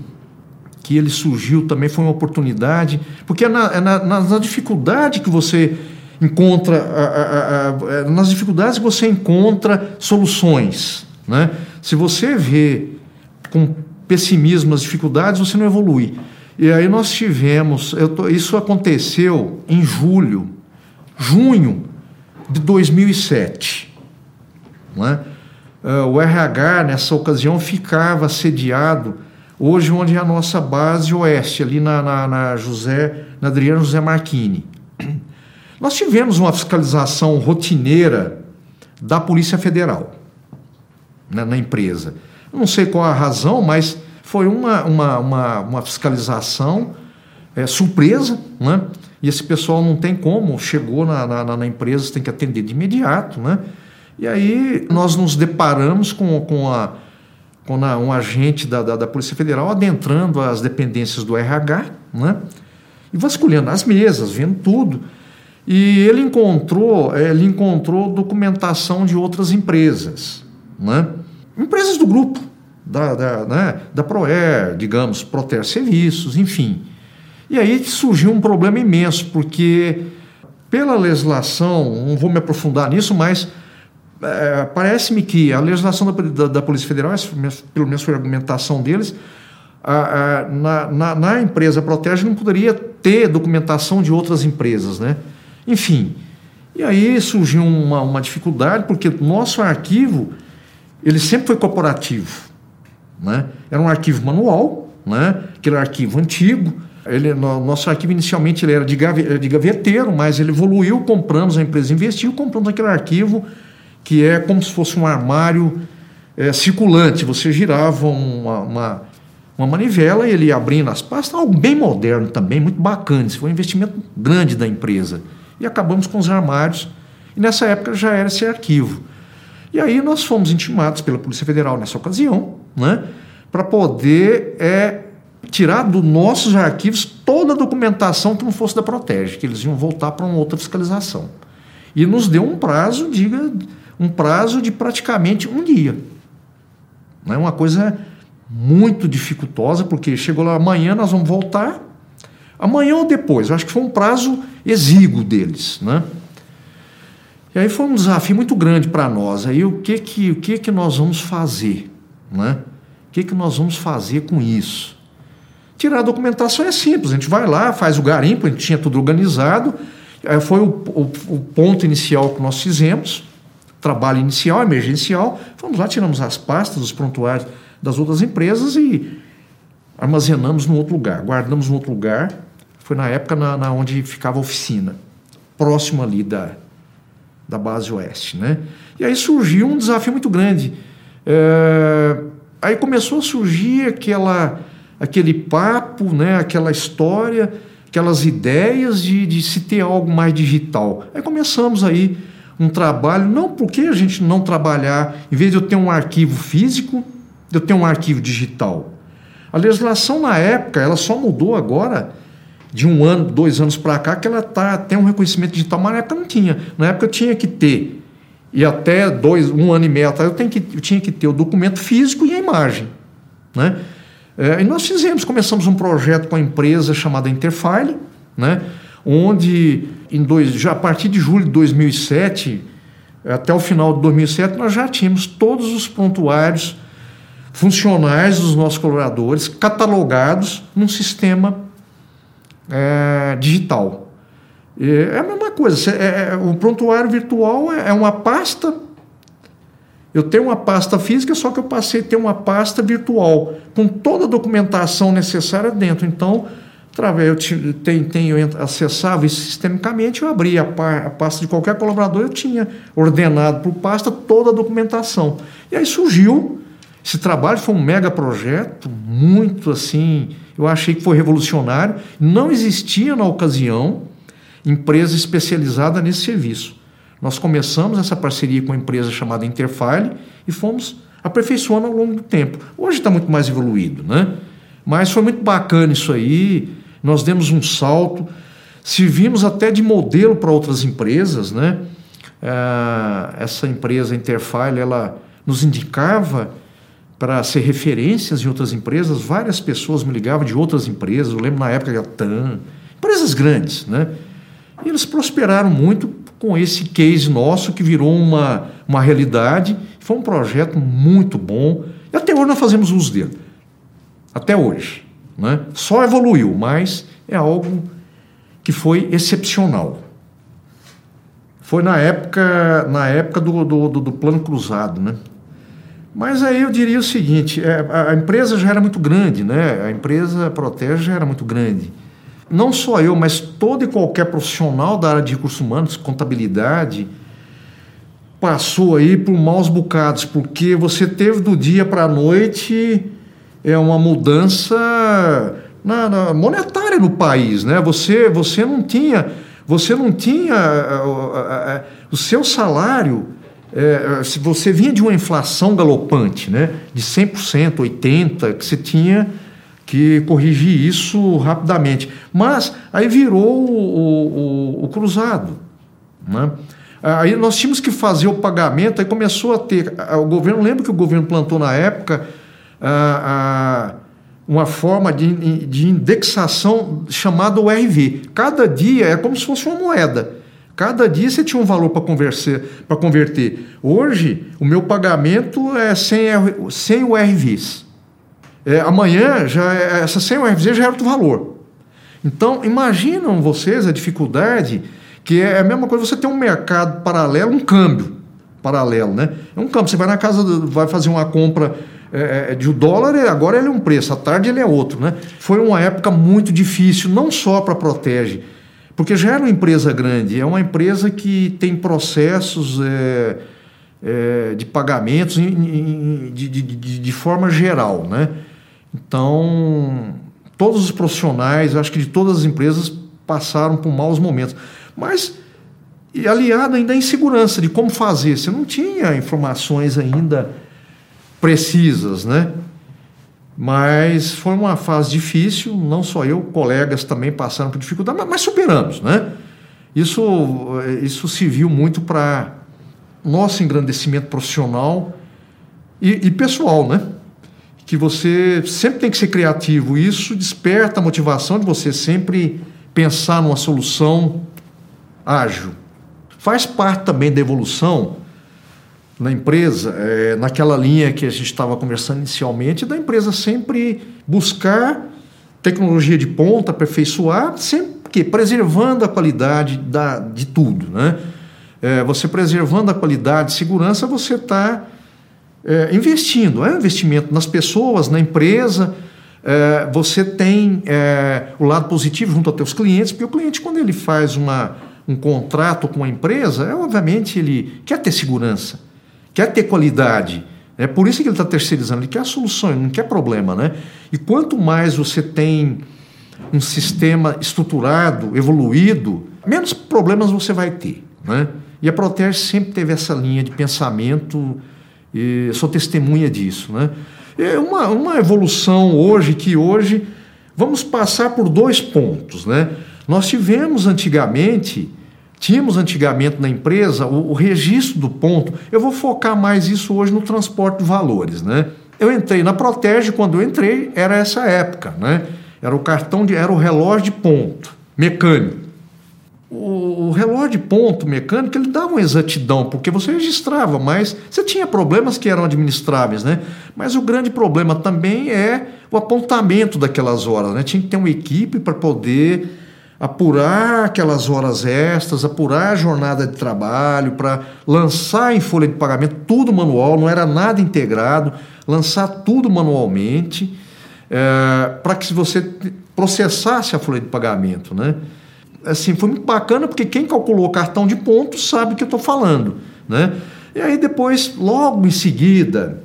que ele surgiu também, foi uma oportunidade, porque é na, é na, na dificuldade que você encontra, a, a, a, é nas dificuldades que você encontra soluções. Né? Se você vê com pessimismo as dificuldades, você não evolui. E aí nós tivemos, tô, isso aconteceu em julho, junho de 2007. Né? Uh, o RH, nessa ocasião, ficava sediado hoje onde é a nossa base oeste, ali na, na, na José, na Adriano José Marchini. Nós tivemos uma fiscalização rotineira da Polícia Federal né, na empresa. Não sei qual a razão, mas foi uma, uma, uma, uma fiscalização é, surpresa, né? E esse pessoal não tem como, chegou na, na, na, empresa, tem que atender de imediato, né? E aí nós nos deparamos com, com, a, com a, um agente da, da, da, Polícia Federal adentrando as dependências do RH, né? E vasculhando as mesas, vendo tudo. E ele encontrou, é, ele encontrou documentação de outras empresas, né? Empresas do grupo, da, da, né, da Proer, digamos, Proter Serviços, enfim. E aí surgiu um problema imenso, porque pela legislação, não vou me aprofundar nisso, mas é, parece-me que a legislação da, da, da, Polícia Federal, pelo menos foi a argumentação deles, a, a, na, na, na, empresa Protege não poderia ter documentação de outras empresas, né? Enfim, e aí surgiu uma, uma dificuldade, porque nosso arquivo, ele sempre foi corporativo. Né? Era um arquivo manual, né? aquele arquivo antigo. Ele, no, nosso arquivo inicialmente ele era de, gave, de gaveteiro, mas ele evoluiu, compramos, a empresa investiu, compramos aquele arquivo que é como se fosse um armário é, circulante. Você girava uma, uma, uma, manivela e ele ia abrindo as pastas, algo bem moderno também, muito bacana. Isso foi um investimento grande da empresa. E acabamos com os armários, e nessa época já era esse arquivo. E aí nós fomos intimados pela Polícia Federal nessa ocasião, né, para poder é, tirar dos nossos arquivos toda a documentação que não fosse da Protege, que eles iam voltar para uma outra fiscalização. E nos deu um prazo, diga, um prazo de praticamente um dia. É uma coisa muito dificultosa, porque chegou lá amanhã nós vamos voltar, amanhã ou depois. Eu acho que foi um prazo exíguo deles, né? E aí foi um desafio muito grande para nós. Aí o que que o que que nós vamos fazer, né? O que que nós vamos fazer com isso? Tirar a documentação é simples. A gente vai lá, faz o garimpo, a gente tinha tudo organizado. Aí foi o, o, o ponto inicial que nós fizemos, trabalho inicial, emergencial. Fomos lá, tiramos as pastas, os prontuários das outras empresas e armazenamos num outro lugar, guardamos num outro lugar. Foi na época na, na onde ficava a oficina, próximo ali da, da base oeste, né? E aí surgiu um desafio muito grande. É, aí começou a surgir aquela, aquele papo, né? Aquela história, aquelas ideias de, de se ter algo mais digital. Aí começamos aí um trabalho, não porque a gente não trabalhar, em vez de eu ter um arquivo físico, eu ter um arquivo digital. A legislação na época, ela só mudou agora de um ano, dois anos para cá, que ela tá, tem um reconhecimento digital, mas na época não tinha. Na época eu tinha que ter, e até dois, um ano e meio atrás, eu, tenho que, eu tinha que ter o documento físico e a imagem. Né? É, e nós fizemos, começamos um projeto com a empresa chamada Interfile, né? onde em dois, já a partir de julho de 2007 até o final de 2007 nós já tínhamos todos os prontuários funcionais dos nossos colaboradores catalogados num sistema é, digital. É a mesma coisa, é, é, o prontuário virtual é, é uma pasta. Eu tenho uma pasta física, só que eu passei a ter uma pasta virtual, com toda a documentação necessária dentro. Então, através eu tenho, tenho acessava isso sistemicamente, eu abria a, pasta de qualquer colaborador, eu tinha ordenado por pasta toda a documentação. E aí surgiu esse trabalho foi um mega projeto, muito assim, eu achei que foi revolucionário. Não existia na ocasião empresa especializada nesse serviço. Nós começamos essa parceria com uma empresa chamada Interfile e fomos aperfeiçoando ao longo do tempo. Hoje está muito mais evoluído, né? Mas foi muito bacana isso aí. Nós demos um salto, servimos até de modelo para outras empresas, né? Ah, essa empresa Interfile, ela nos indicava para ser referências em outras empresas, várias pessoas me ligavam de outras empresas, eu lembro na época da TAM, empresas grandes, né? E eles prosperaram muito com esse case nosso que virou uma, uma realidade, foi um projeto muito bom, e até hoje nós fazemos uso dele. Até hoje. Né? Só evoluiu, mas é algo que foi excepcional. Foi na época, na época do, do, do, plano cruzado, né? Mas aí eu diria o seguinte: é, a empresa já era muito grande, né? A empresa Protege já era muito grande. Não só eu, mas todo e qualquer profissional da área de recursos humanos, contabilidade, passou aí por maus bocados, porque você teve do dia para a noite é uma mudança na, na, monetária no país, né? Você, você não tinha, você não tinha o seu salário é, se você vinha de uma inflação galopante, né, de 100%, 80%, que você tinha que corrigir isso rapidamente. Mas aí virou o, o, o cruzado. Né? Aí nós tínhamos que fazer o pagamento, aí começou a ter. O governo, lembra que o governo plantou na época a, a, uma forma de, de indexação chamada URV. Cada dia é como se fosse uma moeda. Cada dia você tinha um valor para converter, converter. Hoje, o meu pagamento é sem, sem URVs. É, amanhã, já é, essa sem URVs já é outro valor. Então, imaginam vocês a dificuldade que é a mesma coisa você ter um mercado paralelo, um câmbio paralelo, né? É um câmbio, você vai na casa, vai fazer uma compra é, é de um dólar, agora ele é um preço, à tarde ele é outro, né? Foi uma época muito difícil, não só para Protege, porque já era uma empresa grande, é uma empresa que tem processos é, é, de pagamentos em, em, de, de, de, forma geral. Né? Então, todos os profissionais, acho que de todas as empresas, passaram por maus momentos. Mas, e aliado ainda à insegurança de como fazer, você não tinha informações ainda precisas, né? Mas foi uma fase difícil, não só eu, colegas também passaram por dificuldade, mas, superamos, né? Isso, isso se viu muito para nosso engrandecimento profissional e, e, pessoal, né? Que você sempre tem que ser criativo. Isso desperta a motivação de você sempre pensar numa solução ágil. Faz parte também da evolução na empresa, é, naquela linha que a gente estava conversando inicialmente, da empresa sempre buscar tecnologia de ponta, aperfeiçoar, sempre que preservando a qualidade da, de tudo, né? É, você preservando a qualidade, segurança, você está é, investindo, é um investimento nas pessoas, na empresa. É, você tem é, o lado positivo junto aos teus clientes, porque o cliente quando ele faz uma, um contrato com a empresa, é, obviamente ele quer ter segurança quer ter qualidade. É por isso que ele está terceirizando, ele quer soluções, não quer problema. Né? E quanto mais você tem um sistema estruturado, evoluído, menos problemas você vai ter. Né? E a Protege sempre teve essa linha de pensamento, e sou testemunha disso. Né? É uma, uma evolução hoje que hoje vamos passar por dois pontos. Né? Nós tivemos antigamente Tínhamos antigamente na empresa o, o, registro do ponto. Eu vou focar mais isso hoje no transporte de valores, né? Eu entrei na Protege, quando eu entrei, era essa época, né? Era o cartão de, era o relógio de ponto mecânico. O, relógio de ponto mecânico ele dava uma exatidão, porque você registrava, mas você tinha problemas que eram administráveis, né? Mas o grande problema também é o apontamento daquelas horas, né? Tinha que ter uma equipe para poder apurar aquelas horas extras, apurar a jornada de trabalho, para lançar em folha de pagamento tudo manual, não era nada integrado, lançar tudo manualmente, é, para que você processasse a folha de pagamento. Né? Assim, foi muito bacana, porque quem calculou o cartão de pontos sabe o que eu estou falando. Né? E aí depois, logo em seguida,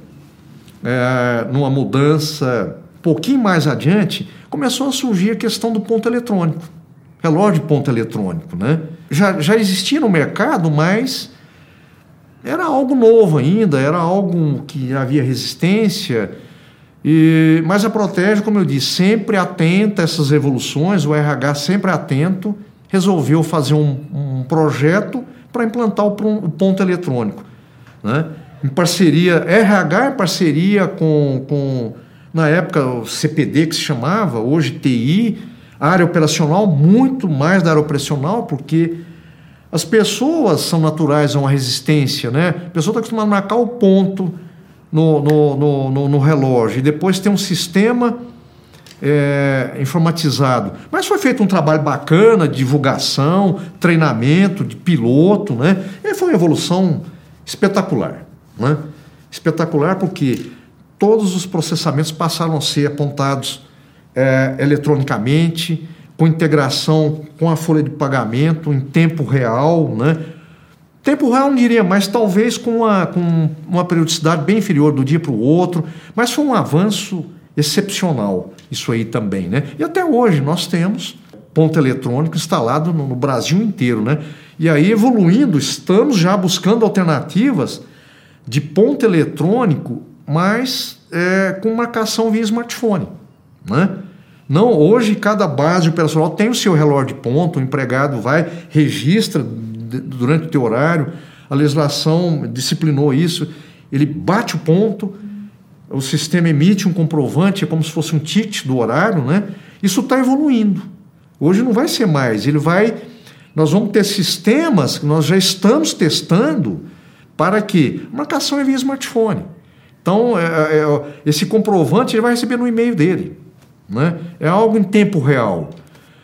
é, numa mudança um pouquinho mais adiante, começou a surgir a questão do ponto eletrônico relógio de ponto eletrônico. Né? Já, já existia no mercado, mas era algo novo ainda, era algo que havia resistência. E, mas a Protege, como eu disse, sempre atenta a essas evoluções, o RH sempre atento, resolveu fazer um, um projeto para implantar o, o, ponto eletrônico. Né? Em parceria, RH em parceria com, com, na época, o CPD que se chamava, hoje TI, área operacional, muito mais da área operacional, porque as pessoas são naturais a uma resistência, né? A pessoa está acostumada a marcar o ponto no, no, no, no, no relógio e depois tem um sistema é, informatizado. Mas foi feito um trabalho bacana de divulgação, treinamento, de piloto, né? E foi uma evolução espetacular, né? Espetacular porque todos os processamentos passaram a ser apontados é, eletronicamente, com integração com a folha de pagamento em tempo real, né? Tempo real não diria, mas talvez com uma, com uma periodicidade bem inferior do dia para o outro, mas foi um avanço excepcional isso aí também, né? E até hoje nós temos ponto eletrônico instalado no, Brasil inteiro, né? E aí evoluindo, estamos já buscando alternativas de ponto eletrônico, mas é, com marcação via smartphone, né? Não, hoje cada base operacional tem o seu relógio de ponto, o empregado vai, registra durante o teu horário, a legislação disciplinou isso, ele bate o ponto, o sistema emite um comprovante, é como se fosse um ticket do horário, né? Isso está evoluindo. Hoje não vai ser mais, ele vai. Nós vamos ter sistemas que nós já estamos testando para que marcação é via smartphone. Então, é, é, esse comprovante ele vai receber no e-mail dele. Né? É algo em tempo real.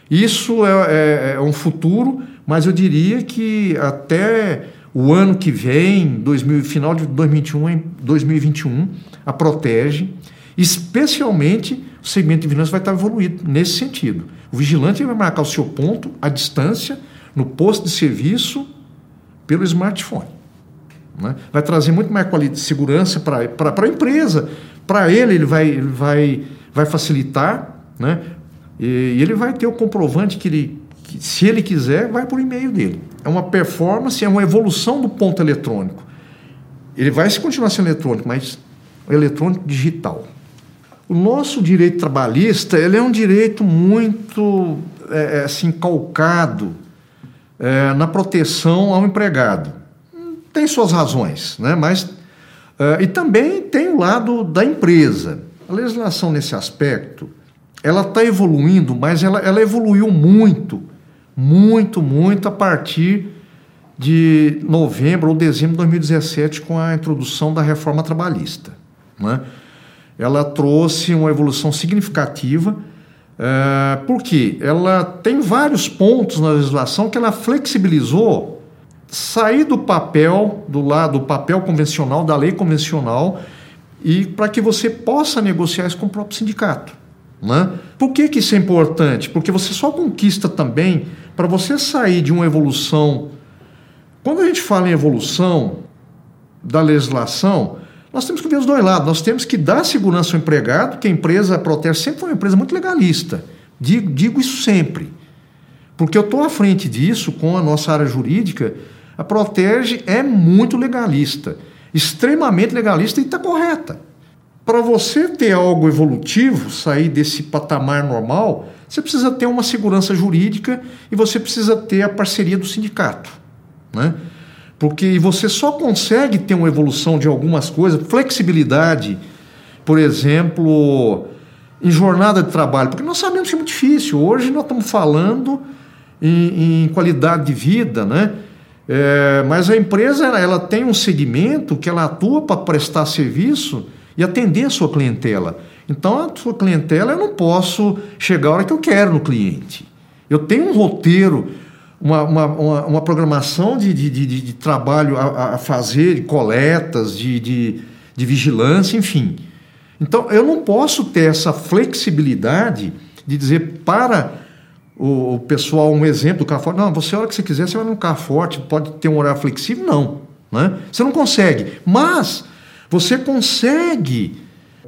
Isso é, é, é um futuro, mas eu diria que até o ano que vem, 2000, final de 2021, 2021, a protege, especialmente o segmento de vigilância vai estar evoluído nesse sentido. O vigilante vai marcar o seu ponto à distância, no posto de serviço, pelo smartphone. Né? Vai trazer muito mais qualidade de segurança para a empresa. Para ele, ele vai, ele vai vai facilitar, né? E, ele vai ter o comprovante que ele, se ele quiser, vai por e-mail dele. É uma performance, é uma evolução do ponto eletrônico. Ele vai se continuar sendo eletrônico, mas eletrônico digital. O nosso direito trabalhista ele é um direito muito é, é assim, calcado é, na proteção ao empregado. Tem suas razões, né? mas. É, e também tem o lado da empresa. A legislação nesse aspecto ela está evoluindo, mas ela, ela evoluiu muito, muito, muito a partir de novembro ou dezembro de 2017 com a introdução da reforma trabalhista. Né? Ela trouxe uma evolução significativa, é, porque ela tem vários pontos na legislação que ela flexibilizou sair do papel, do lado do papel convencional, da lei convencional, e para que você possa negociar isso com o próprio sindicato. Né? Por que, que isso é importante? Porque você só conquista também, para você sair de uma evolução. Quando a gente fala em evolução da legislação, nós temos que ver os dois lados. Nós temos que dar segurança ao empregado, que a empresa protege sempre foi uma empresa muito legalista. Digo, digo isso sempre. Porque eu estou à frente disso com a nossa área jurídica. A Protege é muito legalista, extremamente legalista e está correta. Para você ter algo evolutivo, sair desse patamar normal, você precisa ter uma segurança jurídica e você precisa ter a parceria do sindicato. Né? Porque você só consegue ter uma evolução de algumas coisas, flexibilidade, por exemplo, em jornada de trabalho, porque nós sabemos que é muito difícil. Hoje nós estamos falando em, em qualidade de vida, né? É, mas a empresa ela tem um segmento que ela atua para prestar serviço e atender a sua clientela. Então, a sua clientela eu não posso chegar a hora que eu quero no cliente. Eu tenho um roteiro, uma, uma, uma, programação de, de, de, de trabalho a, a, fazer, de coletas, de, de, de vigilância, enfim. Então, eu não posso ter essa flexibilidade de dizer para o, pessoal um exemplo do carro forte. Não, você a hora que você quiser, você vai num carro forte, pode ter um horário flexível. Não. Né? Você não consegue. Mas você consegue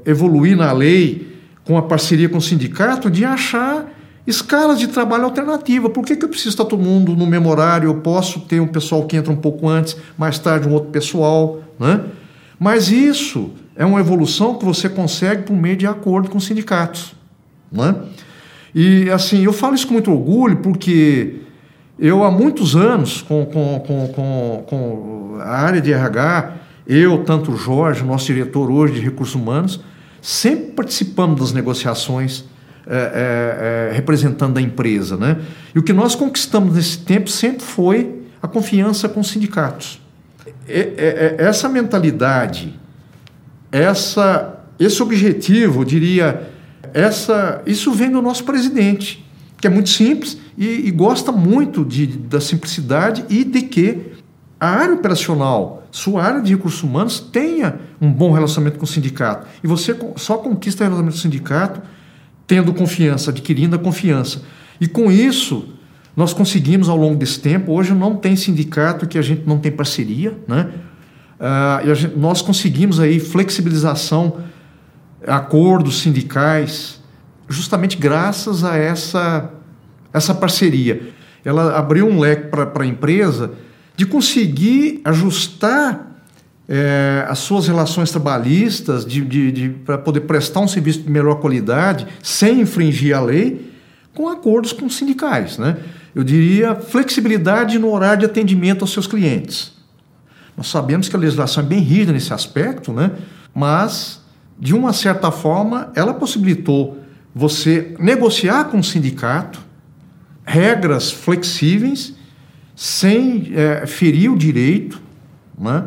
evoluir na lei com a parceria com o sindicato de achar escalas de trabalho alternativa. Por que, que eu preciso estar todo mundo no mesmo horário? Eu posso ter um pessoal que entra um pouco antes, mais tarde um outro pessoal. Né? Mas isso é uma evolução que você consegue por meio de acordo com os sindicatos. Né? E assim, eu falo isso com muito orgulho porque eu há muitos anos, com, com, com, com, com a área de RH, eu, tanto o Jorge, nosso diretor hoje de recursos humanos, sempre participamos das negociações é, é, é, representando a empresa. Né? E o que nós conquistamos nesse tempo sempre foi a confiança com os sindicatos. essa mentalidade, essa, esse objetivo, eu diria, essa, isso vem do nosso presidente, que é muito simples e, e gosta muito de, da simplicidade e de que a área operacional, sua área de recursos humanos, tenha um bom relacionamento com o sindicato. E você só conquista o relacionamento com o sindicato tendo confiança, adquirindo a confiança. E com isso, nós conseguimos ao longo desse tempo, hoje não tem sindicato que a gente não tem parceria, né? Ah, gente, nós conseguimos aí flexibilização, acordos sindicais, justamente graças a essa, essa parceria. Ela abriu um leque para a empresa de conseguir ajustar é, as suas relações trabalhistas, de, de, de para poder prestar um serviço de melhor qualidade, sem infringir a lei, com acordos com sindicais. Né? Eu diria flexibilidade no horário de atendimento aos seus clientes. Nós sabemos que a legislação é bem rígida nesse aspecto, né? mas, de uma certa forma, ela possibilitou você negociar com o sindicato regras flexíveis sem é, ferir o direito né,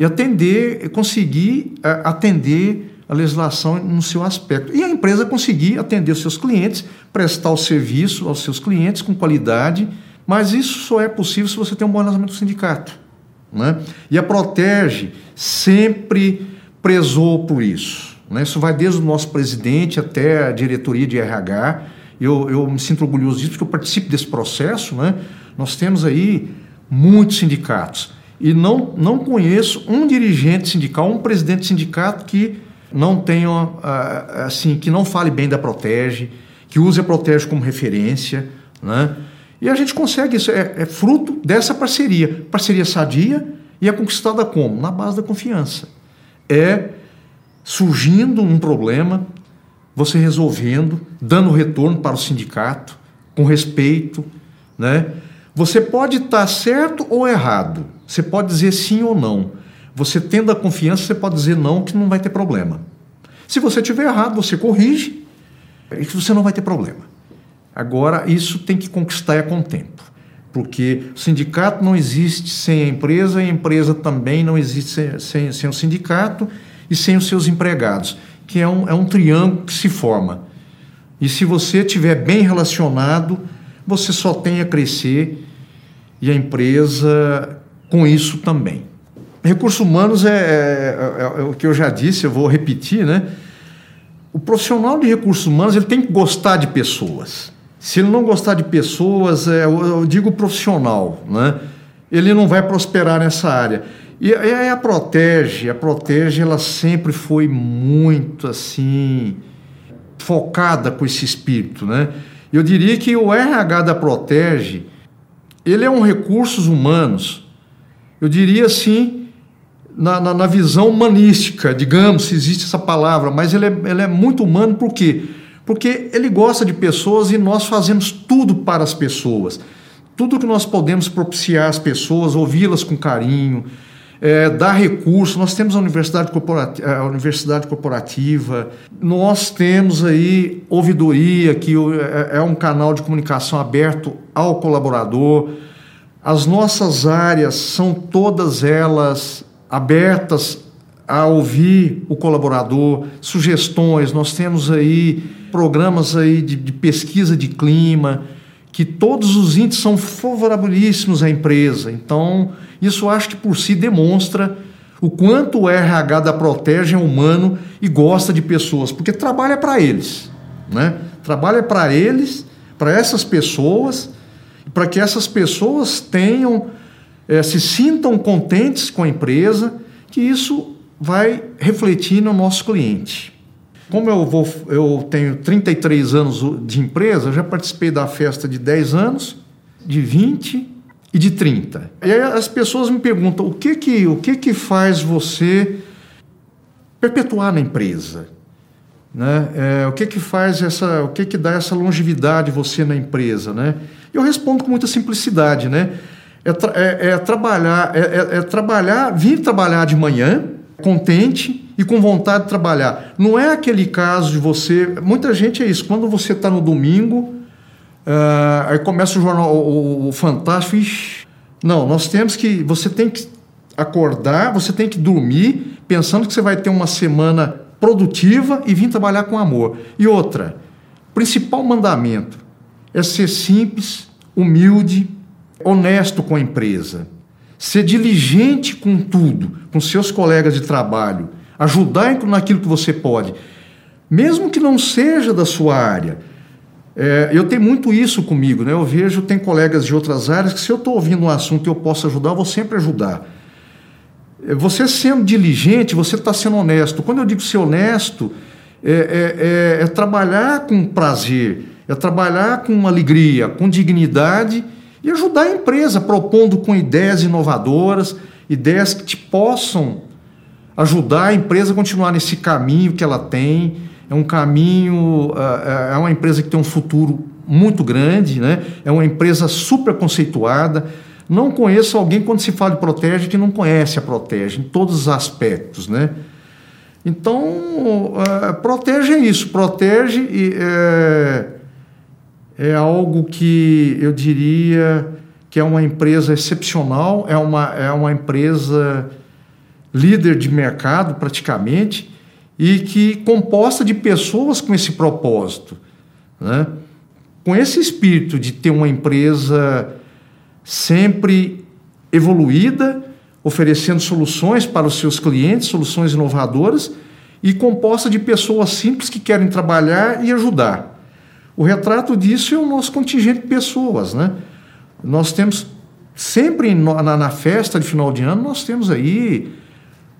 e atender, conseguir é, atender a legislação no seu aspecto. E a empresa conseguir atender os seus clientes, prestar o serviço aos seus clientes com qualidade, mas isso só é possível se você tem um bom relacionamento com o sindicato. Né? E a Protege sempre prezou por isso. Né? Isso vai desde o nosso presidente até a diretoria de RH. Eu, eu me sinto orgulhoso disso porque eu participo desse processo, né? Nós temos aí muitos sindicatos e não, não conheço um dirigente sindical, um presidente de sindicato que não tenha, ah, assim, que não fale bem da Protege, que use a Protege como referência, né? E a gente consegue isso, é, é fruto dessa parceria. Parceria sadia e é conquistada como? Na base da confiança. É surgindo um problema, você resolvendo, dando retorno para o sindicato, com respeito, né? Você pode estar certo ou errado. Você pode dizer sim ou não. Você tendo a confiança, você pode dizer não, que não vai ter problema. Se você tiver errado, você corrige e você não vai ter problema. Agora, isso tem que conquistar com o tempo, porque o sindicato não existe sem a empresa e a empresa também não existe sem, sem, sem o sindicato e sem os seus empregados, que é um, é um triângulo que se forma. E se você estiver bem relacionado, você só tem a crescer e a empresa com isso também. Recursos humanos é, é, é, é, o que eu já disse, eu vou repetir, né? O profissional de recursos humanos ele tem que gostar de pessoas. Se ele não gostar de pessoas, é, eu, eu digo profissional, né? Ele não vai prosperar nessa área. E a, a Protege, a Protege, ela sempre foi muito assim focada com esse espírito, né? Eu diria que o RH da Protege, ele é um recursos humanos. Eu diria assim, na, na, na, visão humanística, digamos, se existe essa palavra, mas ele é, ele é muito humano por quê? Porque ele gosta de pessoas e nós fazemos tudo para as pessoas. Tudo que nós podemos propiciar às pessoas, ouvi-las com carinho, é, dar. Nós temos a universidade, corporativa, a universidade corporativa, nós temos aí ouvidoria, que é, é um canal de comunicação aberto ao colaborador. As nossas áreas são todas elas abertas a ouvir o colaborador, sugestões. Nós temos aí programas aí de, de pesquisa de clima, que todos os índices são favorabilíssimos à empresa. Então, isso acho que por si demonstra o quanto o RH da Protege é humano e gosta de pessoas, porque trabalha para eles, né? Trabalha para eles, para essas pessoas, para que essas pessoas tenham é, se sintam contentes com a empresa, que isso vai refletir no nosso cliente. Como eu, vou, eu tenho 33 anos de empresa, já participei da festa de 10 anos, de 20 e de 30. E aí as pessoas me perguntam o que que, o que, que faz você perpetuar na empresa? Né? É, o que que faz essa, o que que dá essa longevidade você na empresa, né? Eu respondo com muita simplicidade, né? é, tra é, é trabalhar, é, é, é, trabalhar, vir trabalhar de manhã, contente e com vontade de trabalhar. Não é aquele caso de você. Muita gente é isso. Quando você está no domingo, uh, aí começa o jornal, o, o Fantástico. Ixi, não, nós temos que. Você tem que acordar, você tem que dormir, pensando que você vai ter uma semana produtiva e vir trabalhar com amor. E outra, principal mandamento é ser simples, humilde honesto com a empresa, ser diligente com tudo, com seus colegas de trabalho, ajudar naquilo que você pode, mesmo que não seja da sua área. É, eu tenho muito isso comigo, né? Eu vejo, tem colegas de outras áreas que se eu estou ouvindo um assunto e eu posso ajudar, eu vou sempre ajudar. É, você sendo diligente, você está sendo honesto. Quando eu digo ser honesto, é, é, é, é trabalhar com prazer, é trabalhar com alegria, com dignidade e ajudar a empresa propondo com ideias inovadoras, ideias que te possam ajudar a empresa a continuar nesse caminho que ela tem. É um caminho, é, é uma empresa que tem um futuro muito grande, né? é uma empresa super conceituada. Não conheço alguém, quando se fala de Protege, que não conhece a Protege, em todos os aspectos. Né? Então, uh, protege é isso, protege. Uh, é algo que eu diria que é uma empresa excepcional, é uma, é uma empresa líder de mercado praticamente e que composta de pessoas com esse propósito, né? com esse espírito de ter uma empresa sempre evoluída, oferecendo soluções para os seus clientes, soluções inovadoras e composta de pessoas simples que querem trabalhar e ajudar. O retrato disso é o nosso contingente de pessoas, né? Nós temos sempre na, na festa de final de ano nós temos aí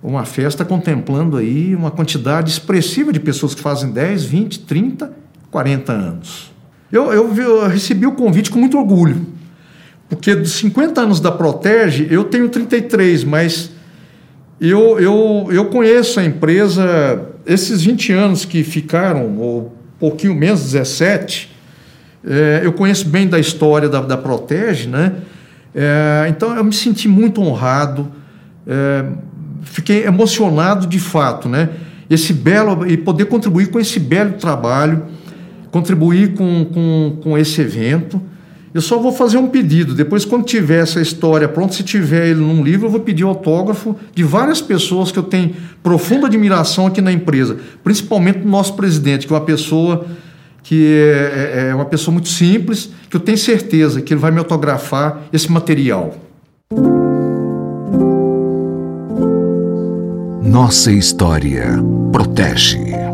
uma festa contemplando aí uma quantidade expressiva de pessoas que fazem 10, 20, 30, 40 anos. Eu, eu, eu recebi o convite com muito orgulho, porque dos 50 anos da Protege, eu tenho 33, mas eu, eu, eu conheço a empresa esses 20 anos que ficaram, ou pouquinho menos, 17, é, eu conheço bem da história da, da Protege, né? É, então eu me senti muito honrado, é, fiquei emocionado de fato, né? Esse belo e poder contribuir com esse belo trabalho, contribuir com, com, com esse evento. Eu só vou fazer um pedido. Depois, quando tiver essa história pronta, se tiver ele num livro, eu vou pedir autógrafo de várias pessoas que eu tenho profunda admiração aqui na empresa, principalmente do nosso presidente, que é uma pessoa que é, é, é uma pessoa muito simples, que eu tenho certeza que ele vai me autografar esse material. Nossa história protege.